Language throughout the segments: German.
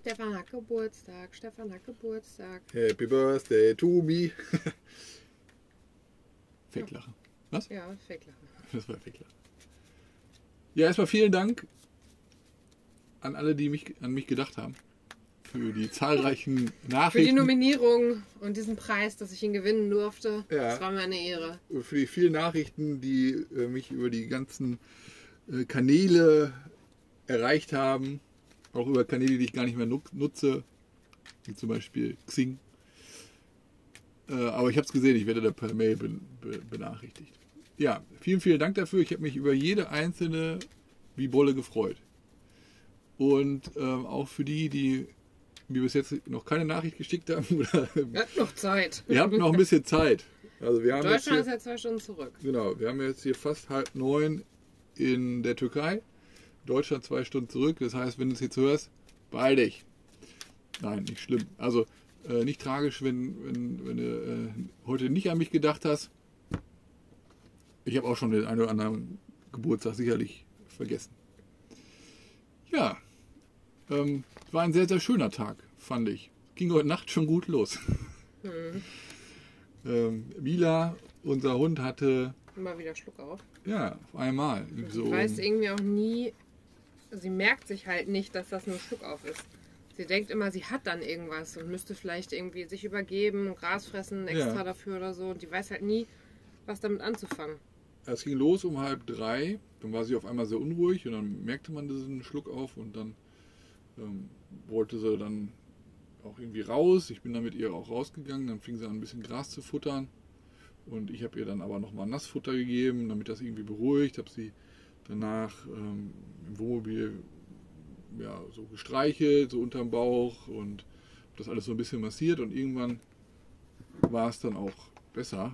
Stefan hat Geburtstag, Stefan hat Geburtstag. Happy Birthday to me. Fake-Lachen. Was? Ja, Fake-Lachen. Das war Fake-Lachen. Ja, erstmal vielen Dank an alle, die mich, an mich gedacht haben. Für die zahlreichen Für die Nachrichten. Nominierung und diesen Preis, dass ich ihn gewinnen durfte. Ja. Das war mir eine Ehre. für die vielen Nachrichten, die äh, mich über die ganzen äh, Kanäle erreicht haben. Auch über Kanäle, die ich gar nicht mehr nu- nutze. Wie zum Beispiel Xing. Äh, aber ich habe es gesehen, ich werde da per Mail ben, be, benachrichtigt. Ja, vielen, vielen Dank dafür. Ich habe mich über jede einzelne wie Bolle gefreut. Und ähm, auch für die, die mir bis jetzt noch keine Nachricht geschickt haben. Oder, Ihr habt noch Zeit. ihr habt noch ein bisschen Zeit. Also wir haben jetzt Deutschland ist hier, ja zwei Stunden zurück. genau, wir haben jetzt hier fast halb neun in der Türkei. Deutschland zwei Stunden zurück. Das heißt, wenn du es jetzt hörst, beeil dich. Nein, nicht schlimm. Also äh, nicht tragisch, wenn, wenn, wenn du äh, heute nicht an mich gedacht hast. Ich habe auch schon den einen oder anderen Geburtstag sicherlich vergessen. Ja, ähm, es war ein sehr, sehr schöner Tag, fand ich. Ging heute Nacht schon gut los. ähm, Mila, unser Hund, hatte Immer wieder Schluck auf. ja auf einmal so Sie weiß irgendwie auch nie, sie merkt sich halt nicht, dass das nur Schluck auf ist. Sie denkt immer, sie hat dann irgendwas und müsste vielleicht irgendwie sich übergeben, Gras fressen extra Ja. dafür oder so. Und die weiß halt nie, was damit anzufangen. Es ging los um halb drei, dann war sie auf einmal sehr unruhig und dann merkte man diesen Schluck auf und dann ähm, wollte sie dann auch irgendwie raus. Ich bin dann mit ihr auch rausgegangen, dann fing sie an ein bisschen Gras zu futtern und ich habe ihr dann aber nochmal Nassfutter gegeben, damit das irgendwie beruhigt. Habe sie danach ähm, im Wohnmobil ja, so gestreichelt, so unterm Bauch und das alles so ein bisschen massiert und irgendwann war es dann auch besser.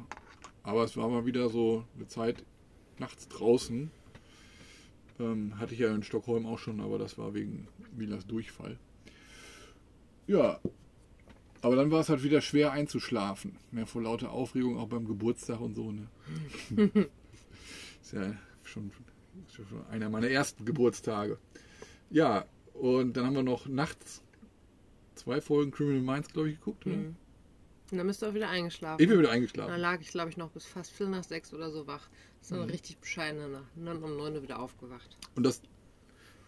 Aber es war mal wieder so eine Zeit nachts draußen. Ähm, hatte ich ja in Stockholm auch schon, aber das war wegen Milas Durchfall. Ja, aber dann war es halt wieder schwer einzuschlafen. Mehr vor lauter Aufregung, auch beim Geburtstag und so. Ne? ist ja schon einer meiner ersten Geburtstage. Ja, und dann haben wir noch nachts zwei Folgen Criminal Minds, glaube ich, geguckt. Oder? Mhm. Und dann bist du auch wieder eingeschlafen. Ich bin wieder Dann eingeschlafen. lag ich, glaube ich, noch bis fast Viertel nach sechs oder so wach. Das ist eine Mhm. richtig bescheidene Nacht. Und dann um neun Uhr wieder aufgewacht. Und das,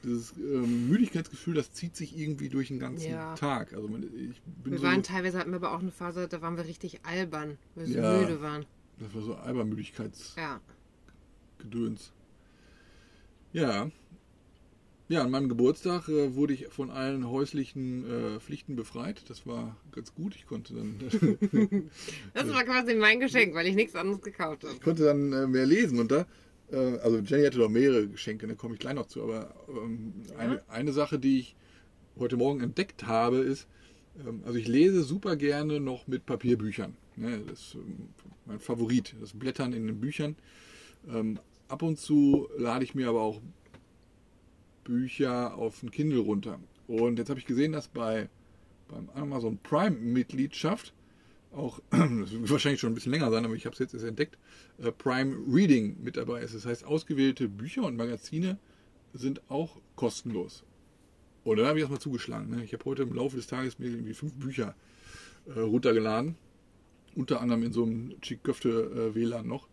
dieses ähm, Müdigkeitsgefühl, das zieht sich irgendwie durch den ganzen Ja. Tag. Also ich bin Wir so, waren teilweise, hatten wir aber auch eine Phase, da waren wir richtig albern, weil wir so Ja. müde waren. das war so Albermüdigkeitsgedöns. Ja. Ja. Ja, an meinem Geburtstag äh, wurde ich von allen häuslichen äh, Pflichten befreit. Das war ganz gut. Ich konnte dann, Das war quasi mein Geschenk, weil ich nichts anderes gekauft habe. ich konnte dann äh, mehr lesen. Und da, äh, also Jenny hatte doch mehrere Geschenke, da komme ich gleich noch zu. Aber ähm, eine, eine Sache, die ich heute Morgen entdeckt habe, ist, ähm, also ich lese super gerne noch mit Papierbüchern. Ne? Das ist ähm, mein Favorit, das Blättern in den Büchern. Ab und zu lade ich mir aber auch Bücher auf ein Kindle runter. Und jetzt habe ich gesehen, dass bei beim Amazon Prime Mitgliedschaft auch, das wird wahrscheinlich schon ein bisschen länger sein, aber ich habe es jetzt erst entdeckt, äh, Prime Reading mit dabei ist. Das heißt, ausgewählte Bücher und Magazine sind auch kostenlos. Und dann habe ich erstmal zugeschlagen. Ne? Ich habe heute im Laufe des Tages mir irgendwie fünf Bücher äh, runtergeladen. Unter anderem in so einem Chiköfte äh, noch.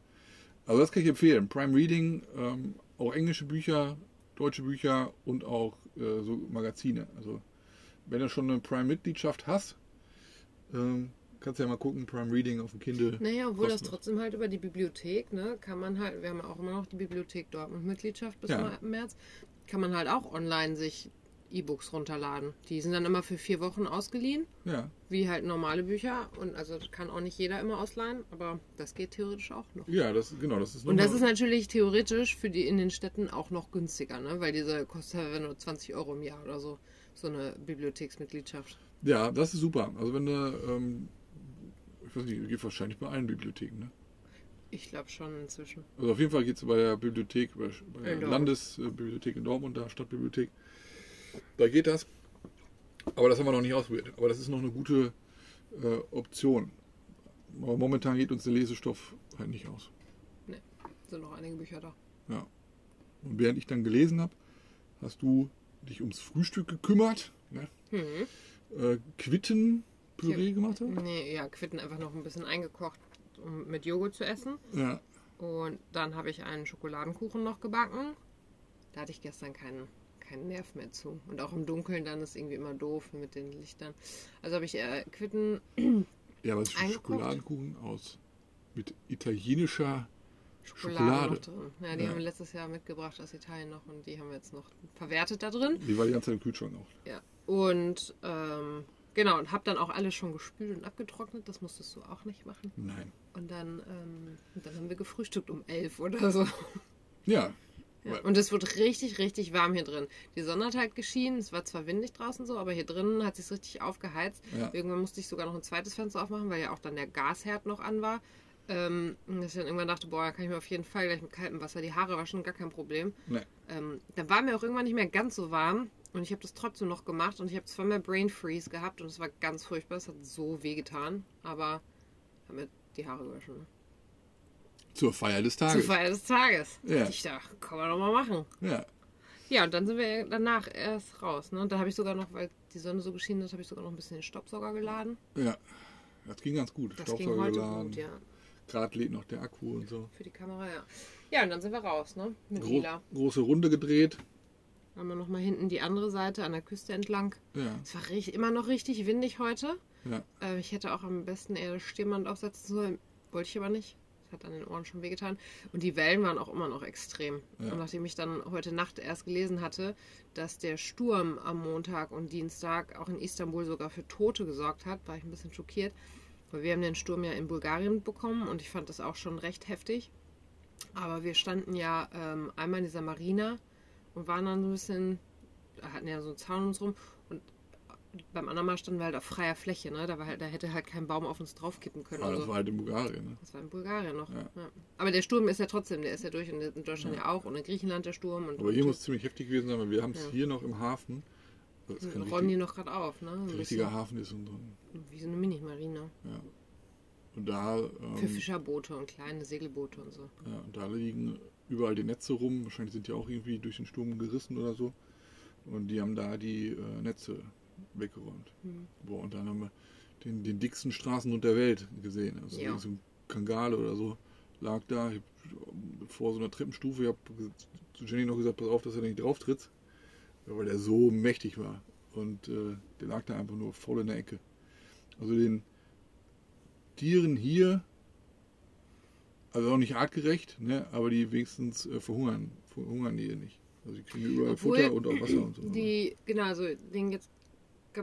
Also das kann ich empfehlen. Prime Reading, ähm, auch englische Bücher, deutsche Bücher und auch äh, so Magazine. Also wenn du schon eine Prime-Mitgliedschaft hast, ähm, kannst du ja mal gucken, Prime Reading auf dem Kindle. Naja, obwohl das kostenlos. trotzdem halt über die Bibliothek, ne, kann man halt, wir haben auch immer noch die Bibliothek Dortmund Mitgliedschaft bis Ja. März, kann man halt auch online sich E-Books runterladen. Die sind dann immer für vier Wochen ausgeliehen, Ja, wie halt normale Bücher. Und also kann auch nicht jeder immer ausleihen, aber das geht theoretisch auch noch. ja, das genau, das ist Und das ist natürlich theoretisch für die in den Städten auch noch günstiger, ne? Weil diese kostet ja nur 20 Euro im Jahr oder so, so eine Bibliotheksmitgliedschaft. Ja, das ist super. Also wenn du, ähm, ich weiß nicht, geht wahrscheinlich bei allen Bibliotheken, ne? Ich glaube schon inzwischen. Also auf jeden Fall geht es bei der Bibliothek, bei, bei der. Landesbibliothek in Dortmund, der Stadtbibliothek. Da geht das. Aber das haben wir noch nicht ausprobiert. Aber das ist noch eine gute äh, Option. Aber momentan geht uns der Lesestoff halt nicht aus. Sind noch einige Bücher da. Ja. Und während ich dann gelesen habe, hast du dich ums Frühstück gekümmert, ne? Hm. äh, Quittenpüree gemacht hast. Nee, ja, Quitten einfach noch ein bisschen eingekocht, um mit Joghurt zu essen. Ja. Und dann habe ich einen Schokoladenkuchen noch gebacken. Da hatte ich gestern keinen, keinen Nerv mehr zu. Und auch im Dunkeln dann ist irgendwie immer doof mit den Lichtern. Also habe ich äh, Quitten, Ja, aber es? Schokoladenkuchen aus mit italienischer Schokolade, Schokolade. noch drin. Ja, die Ja. haben wir letztes Jahr mitgebracht aus Italien noch und die haben wir jetzt noch verwertet da drin. Die war die ganze Zeit im Kühlschrank auch. Ja. Und ähm, genau, und habe dann auch alles schon gespült und abgetrocknet. Das musstest du auch nicht machen. Nein. Und dann, ähm, und dann haben wir gefrühstückt um elf oder so. Ja. Ja. Und es wird richtig, richtig warm hier drin. Die Sonne hat halt geschienen. Es war zwar windig draußen so, aber hier drinnen hat es richtig aufgeheizt. Ja. Irgendwann musste ich sogar noch ein zweites Fenster aufmachen, weil ja auch dann der Gasherd noch an war. Ähm, und dass ich dann irgendwann dachte, boah, da kann ich mir auf jeden Fall gleich mit kaltem Wasser die Haare waschen, gar kein Problem. Nee. Ähm, dann war mir auch irgendwann nicht mehr ganz so warm und ich habe das trotzdem noch gemacht und ich habe zweimal Brain Freeze gehabt und es war ganz furchtbar. Es hat so weh getan, aber habe mir die Haare gewaschen. Zur Feier des Zur Tages. Feier des Tages. Ja. Ich dachte, kann man doch mal machen. Ja. Ja, und dann sind wir danach erst raus. Ne? Und da habe ich sogar noch, weil die Sonne so geschienen hat, habe ich sogar noch ein bisschen den Staubsauger geladen. Ja. Das ging ganz gut. Das ging Staubsauger heute geladen. gut, ja. Gerade lädt noch der Akku und so. Für die Kamera, ja. Ja, und dann sind wir raus, ne? Mit Gro Lila. große Runde gedreht. Haben wir nochmal hinten die andere Seite an der Küste entlang. Ja. Es war immer noch richtig windig heute. Ja. Äh, ich hätte auch am besten eher Stirnband aufsetzen sollen. Wollte ich aber nicht. Hat an den Ohren schon wehgetan. Und die Wellen waren auch immer noch extrem. Ja. Und nachdem ich dann heute Nacht erst gelesen hatte, dass der Sturm am Montag und Dienstag auch in Istanbul sogar für Tote gesorgt hat, war ich ein bisschen schockiert. Weil wir haben den Sturm ja in Bulgarien bekommen und ich fand das auch schon recht heftig. Aber wir standen ja ähm, einmal in dieser Marina und waren dann so ein bisschen, hatten ja so einen Zaun um uns rum beim anderen Mal standen wir halt auf freier Fläche, ne? Da, war halt, da hätte halt kein Baum auf uns draufkippen können. Aber und das so. war halt in Bulgarien. Ne? Das war in Bulgarien noch. Ja. Ja. Aber der Sturm ist ja trotzdem, der ist ja durch und in Deutschland ja, auch und in Griechenland der Sturm. Und Aber hier muss es ziemlich heftig gewesen sein, weil wir haben es Ja. hier noch im Hafen. Das räumen die richtig, noch gerade auf, ne? Ein richtiger Hafen ist und so. ein- Wie so eine Mini-Marina. Ja. Und da, Für ähm, Fischerboote und kleine Segelboote und so. ja, und da liegen überall die Netze rum. Wahrscheinlich sind die auch irgendwie durch den Sturm gerissen oder so. Und die haben da die äh, Netze weggeräumt. Mhm. Boah, und dann haben wir den, den dicksten Straßenhund der Welt gesehen. Also Ja. so ein Kangale oder so lag da ich, vor so einer Treppenstufe. Ich habe zu Jenny noch gesagt, pass auf, dass er nicht drauf tritt, weil der so mächtig war. Und äh, der lag da einfach nur voll in der Ecke. Also den Tieren hier, also auch nicht artgerecht, ne, aber die wenigstens äh, verhungern, verhungern die hier nicht. Also die kriegen überall Obwohl Futter und auch Wasser und so. Die, genau, also den jetzt,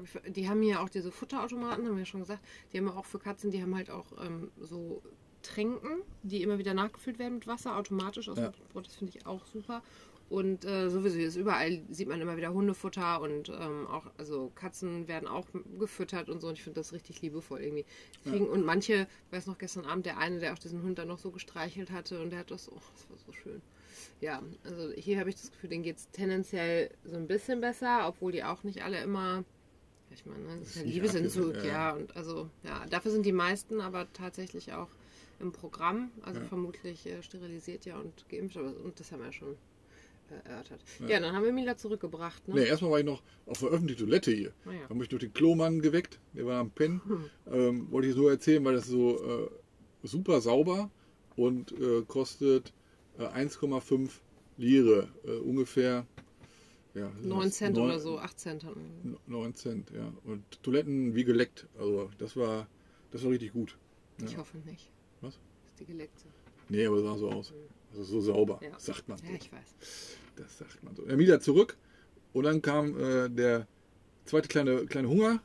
ich, die haben hier auch diese Futterautomaten, haben wir ja schon gesagt. Die haben ja auch für Katzen, die haben halt auch ähm, so Tränken, die immer wieder nachgefüllt werden mit Wasser, automatisch aus Ja. dem Brot. Das finde ich auch super. Und äh, sowieso ist überall sieht man immer wieder Hundefutter und ähm, auch, also Katzen werden auch gefüttert und so. Und ich finde das richtig liebevoll irgendwie. Kriegen, Und manche, ich weiß noch gestern Abend, der eine, der auch diesen Hund dann noch so gestreichelt hatte und der hat das, oh, das war so schön. Ja, also hier habe ich das Gefühl, denen geht es tendenziell so ein bisschen besser, obwohl die auch nicht alle immer, ja, ich meine, ne, das ist ja Liebesentzug, ja, ja. und also, ja, dafür sind die meisten aber tatsächlich auch im Programm, also Ja. vermutlich äh, sterilisiert ja und geimpft, aber und das haben wir ja schon äh, erörtert. Ja. Ja. dann haben wir Mila zurückgebracht, ne? Ne, erstmal war ich noch auf der öffentlichen Toilette hier. Naja. Da habe ich durch den Klomann geweckt, der war am Pennen. Ähm, wollte ich nur erzählen, weil das so äh, super sauber und äh, kostet äh, 1,5 Lire, äh, ungefähr ja, 9 Cent neun- oder so, 8 Cent hatten 9 Cent, ja. Und Toiletten wie geleckt. Also das war das war richtig gut. wir. Ich Ja. hoffe nicht. Was? Das ist die geleckte. Nee, aber sah so aus. Also so sauber, Ja. sagt man. Ja, so. ich weiß. Das sagt man so. Er wieder zurück und dann kam äh, der zweite kleine, kleine Hunger,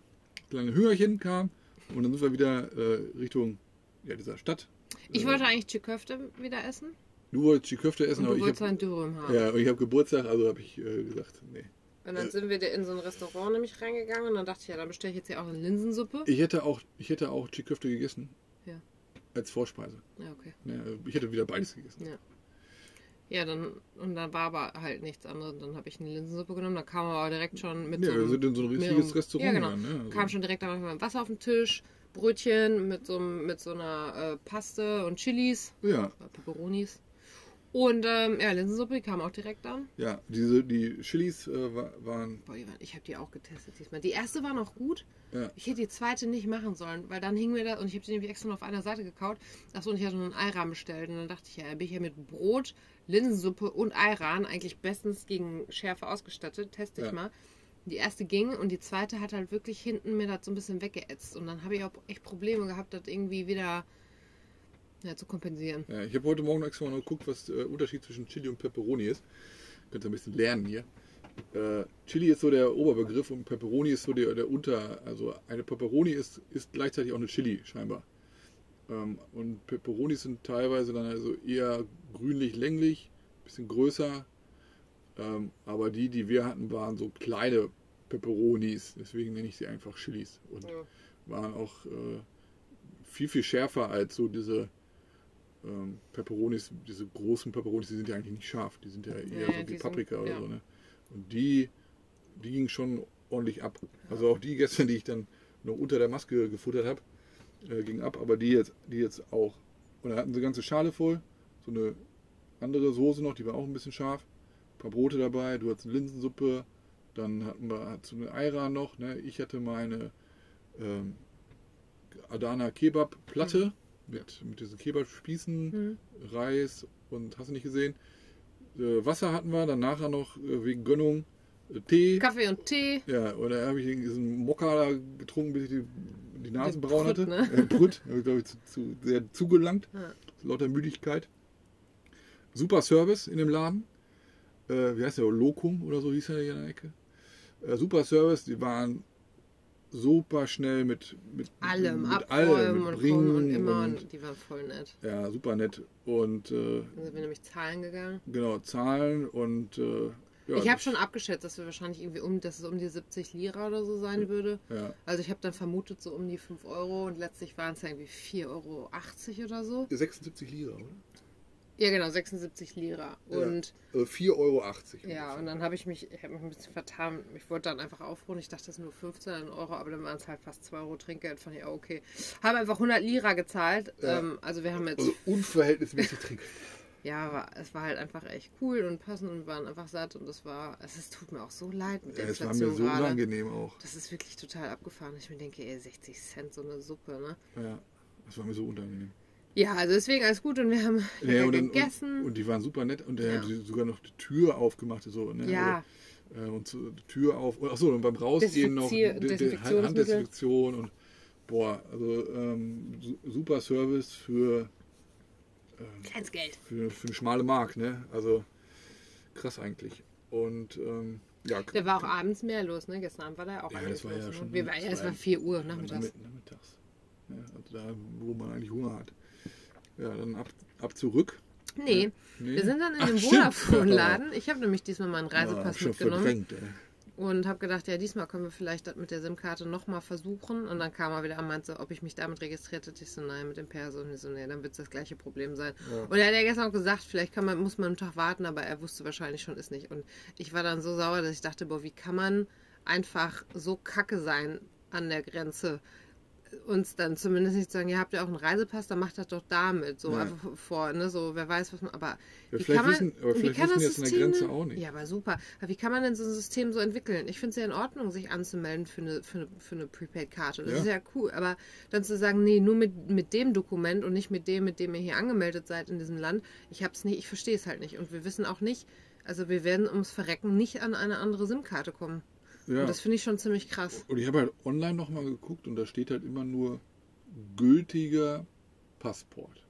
kleine Hüngerchen kam und dann sind wir wieder äh, Richtung ja, dieser Stadt. Ich Äh, wollte eigentlich Chiköfte wieder essen Du wolltest die Köfte essen, und du aber ich habe Dürüm haben. ja, und ich hab Geburtstag, also habe ich äh, gesagt, nee. Und dann sind wir in so ein Restaurant nämlich reingegangen und dann dachte ich, ja, dann bestelle ich jetzt hier auch eine Linsensuppe. Ich hätte auch, ich hätte auch Chiköfte gegessen. Ja. Als Vorspeise. Ja, okay. Ja, ich hätte wieder beides gegessen. Ja. Ja, dann, und dann war aber halt nichts anderes. Dann habe ich eine Linsensuppe genommen. Da kam aber direkt schon mit Ja, so wir einem sind in so ein mehreren- Restaurant Ja, genau. gegangen, ne? Also- Kam schon direkt mit Wasser auf den Tisch, Brötchen mit so, mit so einer äh, Paste und Chilis, Ja, äh, Peperonis. Und ähm, ja, Linsensuppe die kam auch direkt an. Ja, diese, die Chilis äh, wa- waren. Boah, ich habe die auch getestet diesmal. Die erste war noch gut. Ja. Ich hätte die zweite nicht machen sollen, weil dann hing mir das und ich habe die nämlich extra nur auf einer Seite gekaut. Achso, und ich hatte noch einen Ayran bestellt. Und dann dachte ich, ja, bin ich ja mit Brot, Linsensuppe und Ayran eigentlich bestens gegen Schärfe ausgestattet. Teste ich Ja. mal. Die erste ging und die zweite hat halt wirklich hinten mir das so ein bisschen weggeätzt. Und dann habe ich auch echt Probleme gehabt, das irgendwie wieder ja, zu kompensieren. Ja, ich habe heute Morgen extra mal geguckt, was der Unterschied zwischen Chili und Pepperoni ist. Könnt ihr ein bisschen lernen hier. Äh, Chili ist so der Oberbegriff und Pepperoni ist so der, der Unter. Also eine Pepperoni ist, ist gleichzeitig auch eine Chili scheinbar. Ähm, und Pepperonis sind teilweise dann also eher grünlich-länglich, bisschen größer. Ähm, aber die, die wir hatten, waren so kleine Pepperonis. Deswegen nenne ich sie einfach Chilis. Und Ja. waren auch äh, viel, viel schärfer als so diese ähm, Pepperonis, diese großen Pepperonis, die sind ja eigentlich nicht scharf, die sind ja eher Nee, so wie die sind- Paprika oder ja. so. Ne? Und die, die ging schon ordentlich ab. Also auch die gestern, die ich dann noch unter der Maske gefuttert habe, äh, ging ab, aber die jetzt, die jetzt auch. Und da hatten sie ganze Schale voll, so eine andere Soße noch, die war auch ein bisschen scharf. Ein paar Brote dabei, du hattest eine Linsensuppe, dann hatten wir hattest eine Ayran noch, ne? ich hatte meine ähm, Adana Kebab Platte mit, mit diesen Kebab-Spießen, Mhm. Reis und hast du nicht gesehen. Äh, Wasser hatten wir, dann nachher noch äh, wegen Gönnung äh, Tee. Kaffee und Tee. Ja, und da habe ich diesen Mokka da getrunken, bis ich die, die Nase Den braun Brüt, hatte. ne? Äh, ich glaube ich zu, zu, sehr zugelangt. Ja. Lauter Müdigkeit. Super Service in dem Laden. Äh, wie heißt der? Lokum oder so hieß er hier in der Ecke. Äh, super Service, die waren super schnell mit, mit Allem, mit abräumen allem, mit und Bringen und immer. und- die waren voll nett. ja, super nett. Und äh, Dann sind wir nämlich zahlen gegangen. genau, Zahlen und äh, ja, ich habe schon abgeschätzt, dass wir wahrscheinlich irgendwie um, dass es um die 70 Lira oder so sein würde. ja. Also ich habe dann vermutet so um die 5 Euro und letztlich waren es ja irgendwie 4,80 Euro oder so. 76 Lira, oder? Ja genau, 76 Lira. Und Also 4,80 Euro. ja, und dann habe ich mich, ich habe mich ein bisschen vertan. Ich wollte dann einfach aufrufen. Ich dachte, das sind nur 15 Euro, aber dann waren es halt fast 2 Euro Trinkgeld. Fand ich auch okay. Habe einfach 100 Lira gezahlt. Ja. Ähm, also wir haben jetzt Also unverhältnismäßig Trinkgeld. Ja, war, es war halt einfach echt cool und passend und waren einfach satt und es war, es, es tut mir auch so leid mit der Ja, es war mir Inflation so gerade. unangenehm auch. Das ist wirklich total abgefahren. Ich mir denke, ey, 60 Cent so eine Suppe, ne? Ja, das war mir so unangenehm. Ja, also deswegen alles gut und wir haben Ja, und, dann, gegessen. und, und die waren super nett und der Ja. hat sogar noch die Tür aufgemacht. So, ne? ja, Also, äh, und so, die Tür auf. Achso, und beim Rausgehen noch die Desinfektionsmittel. Handdesinfektion und boah, also ähm, su- super Service für, kleines Geld. für, für eine schmale Mark, ne? Also krass eigentlich. Und ähm, ja, Da war auch abends mehr los, ne? Gestern Abend war da auch Ja, das war ja los. schon ne? Wir waren, ja, es war 4 Uhr Ja, nachmittags. Nachmitt- nachmittags. Ja, also da, wo man eigentlich Hunger hat. Ja, dann ab, ab zurück. Nee, Nee. wir sind dann in stimmt. Voluphone-Laden. Ich habe nämlich diesmal meinen Ja, Reisepass schon mitgenommen. Und habe gedacht, ja, diesmal können wir vielleicht das mit der SIM-Karte nochmal versuchen. Und dann kam er wieder und meinte, ob ich mich damit registriert hätte. Ich so, nein, mit dem Perso. Und ich so, nee, dann wird es das gleiche Problem sein. Ja. Und er hat ja gestern auch gesagt, vielleicht kann man, muss man einen Tag warten, aber er wusste wahrscheinlich schon, ist nicht. Und ich war dann so sauer, dass ich dachte, boah, wie kann man einfach so kacke sein an der Grenze? Uns dann zumindest nicht sagen, ihr habt ja auch einen Reisepass, dann macht das doch damit. So Ja. einfach vor, ne? So, wer weiß, was man. Aber Ja, wie vielleicht kann man, wissen- aber wie kann wissen das System Grenze denn- auch nicht. Ja, aber super. Aber wie kann man denn so ein System so entwickeln? Ich finde es ja in Ordnung, sich anzumelden für eine, für eine, für eine Prepaid-Karte. Das Ja. ist ja cool. Aber dann zu sagen, nee, nur mit, mit dem Dokument und nicht mit dem, mit dem ihr hier angemeldet seid in diesem Land, ich hab's nicht, ich verstehe es halt nicht. Und wir wissen auch nicht, also wir werden ums Verrecken nicht an eine andere SIM-Karte kommen. Ja. Und das finde ich schon ziemlich krass. Und ich habe halt online nochmal geguckt und da steht halt immer nur gültiger Passport.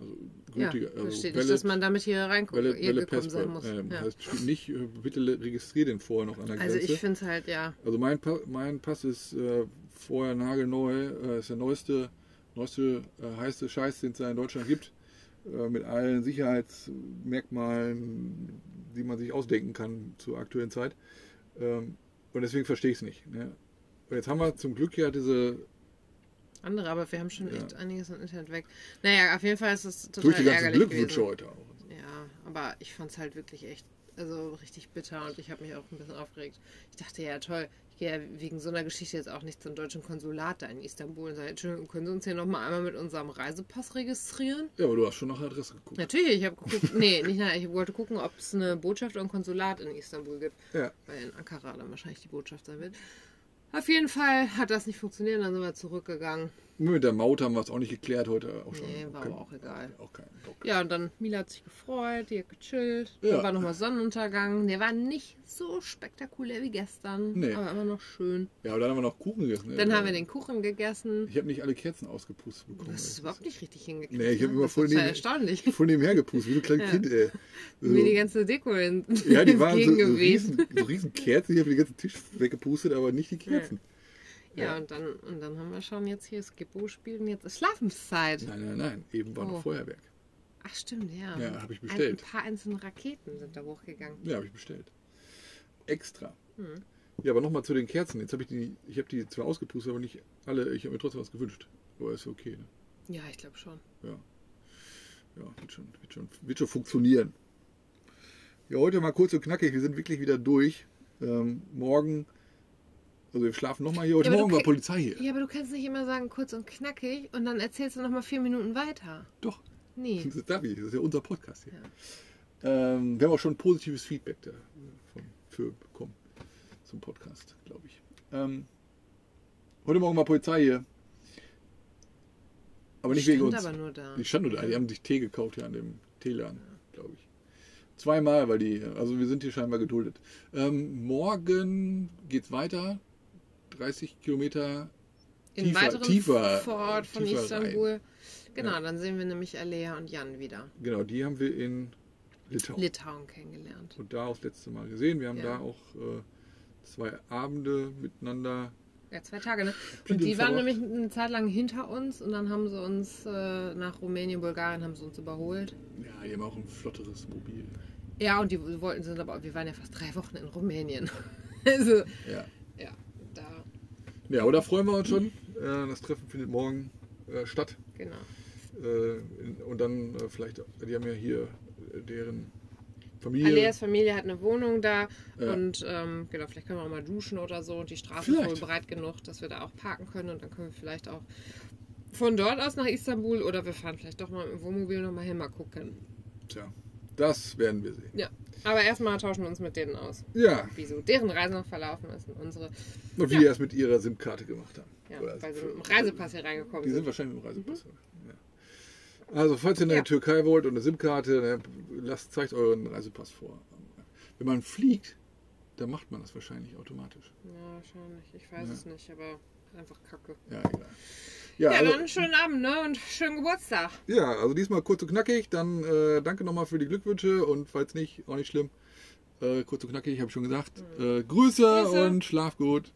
Also Ja, gültiger, da also steht nicht, dass man damit hier reinkommt, valid- hier valid gekommen sein muss. Ähm, ja. heißt, nicht, äh, bitte le- registrier den vorher noch an der Also Grenze. ich finde es halt, ja. Also mein, pa mein Pass ist äh, vorher nagelneu, äh, ist der neueste, neueste äh, heiße Scheiß, den es da in Deutschland gibt, äh, mit allen Sicherheitsmerkmalen, die man sich ausdenken kann zur aktuellen Zeit. Ähm, und deswegen verstehe ich es nicht. Ne? Und jetzt haben wir zum Glück ja diese Andere, aber wir haben schon Ja. echt einiges an Internet weg. Naja, auf jeden Fall ist es durch total die ganzen ärgerlich Glückwünsche heute auch. Ja, aber ich fand es halt wirklich echt. Also richtig bitter und ich habe mich auch ein bisschen aufgeregt. Ich dachte, ja toll, ja wegen so einer Geschichte jetzt auch nicht zum deutschen Konsulat da in Istanbul und sage, Entschuldigung, können Sie uns hier nochmal einmal mit unserem Reisepass registrieren? Ja, aber du hast schon nach der Adresse geguckt. Natürlich, ich habe geguckt, nee, nicht nach, ich wollte gucken, ob es eine Botschaft oder ein Konsulat in Istanbul gibt. Ja. Weil in Ankara dann wahrscheinlich die Botschaft sein wird. Auf jeden Fall hat das nicht funktioniert, dann sind wir zurückgegangen. Mit der Maut haben wir es auch nicht geklärt heute. Auch schon. Nee, war aber auch egal. Auch kein Bock. Ja, und dann Mila hat sich gefreut, die hat gechillt. Ja. Dann war nochmal Sonnenuntergang. Der war nicht so spektakulär wie gestern, Nee. aber immer noch schön. Ja, aber dann haben wir noch Kuchen gegessen. Dann Äh, haben wir den Kuchen gegessen. Ich habe nicht alle Kerzen ausgepustet bekommen. Das ist überhaupt nicht richtig hingekriegt. Nee, ich hab ne? immer das voll neben- erstaunlich. Voll nebenher gepustet, wie so ein kleines Ja. Kind, ey. So. Mir die ganze Deko in, ja, die waren so, so, riesen, so riesen Kerzen. Ich habe den ganzen Tisch weggepustet, aber nicht die Kerzen. Ja, Ja. und dann, und dann haben wir schon jetzt hier Skippo gespielt und jetzt ist Schlafenszeit. Nein, nein, nein. Eben war Oh. noch Feuerwerk. Ach stimmt, ja. Ja, hab ich Ein, ein bestellt. paar einzelne Raketen sind da hochgegangen. Ja, habe ich bestellt. Extra. Hm. Ja, aber nochmal zu den Kerzen. Jetzt habe ich die, ich habe die zwar ausgepustet, aber nicht alle. Ich habe mir trotzdem was gewünscht. Aber ist okay. Ne? Ja, ich glaube schon. Ja. Ja, wird schon, wird, schon, wird schon funktionieren. Ja, heute mal kurz und knackig. Wir sind wirklich wieder durch. Ähm, morgen, also wir schlafen nochmal hier. Heute Ja, Morgen war Polizei hier. Ja, aber du kannst nicht immer sagen, kurz und knackig und dann erzählst du noch mal vier Minuten weiter. Doch, Nee. das darf ich. Das ist ja unser Podcast hier. Ähm, wir haben auch schon positives Feedback da, von, für bekommen zum Podcast, glaube ich. Ähm, heute Morgen war Polizei hier. Aber nicht Die wegen stand uns. aber nur da. Die stand nur da. Die haben sich Tee gekauft hier an dem Teeladen, glaube ich. Zweimal, weil die, also wir sind hier scheinbar geduldet. Ähm, morgen geht's weiter. 30 Kilometer In tiefer, weiteren tiefer, Vorort von tiefer Istanbul. Rein. Genau, Ja. dann sehen wir nämlich Alea und Jan wieder. Genau, die haben wir in Litauen. Litauen kennengelernt. und da auch das letzte Mal gesehen. Wir haben Ja. da auch äh, zwei Abende miteinander. Ja, zwei Tage, ne? Und die waren nämlich eine Zeit lang hinter uns und dann haben sie uns äh, nach Rumänien, Bulgarien haben sie uns überholt. Ja, die haben auch ein flotteres Mobil. Ja, und die wollten sind aber, wir waren ja fast drei Wochen in Rumänien. also, Ja. Ja, aber da freuen wir uns schon. Äh, das Treffen findet morgen äh, statt. genau. Äh, und dann vielleicht, die haben ja hier deren Familie. Aleas Familie hat eine Wohnung da Ja. und ähm, genau, vielleicht können wir auch mal duschen oder so und die Straße ist Vielleicht. wohl breit genug, dass wir da auch parken können und dann können wir vielleicht auch von dort aus nach Istanbul oder wir fahren vielleicht doch mal im Wohnmobil nochmal hin, mal gucken. Tja, das werden wir sehen. Ja, aber erstmal tauschen wir uns mit denen aus, Ja, wie so deren Reise noch verlaufen ist und unsere, und wie Ja. die das mit ihrer SIM-Karte gemacht haben. ja, Oder weil sie mit dem Reisepass hier reingekommen Die sind sind. wahrscheinlich mit dem Reisepass. Ja. Also, falls ihr in der Ja. Türkei wollt und eine SIM-Karte, ne, lasst, zeigt euren Reisepass vor. Wenn man fliegt, dann macht man das wahrscheinlich automatisch. Ja, wahrscheinlich. Ich weiß es nicht, aber einfach kacke. Ja, egal. Ja, Ja, also, dann schönen Abend, ne? Und schönen Geburtstag. ja, also diesmal kurz und knackig. Dann äh, danke nochmal für die Glückwünsche und falls nicht, auch nicht schlimm. Äh, kurz und knackig, habe ich schon gesagt. Äh, Grüße, Grüße. und schlaf gut.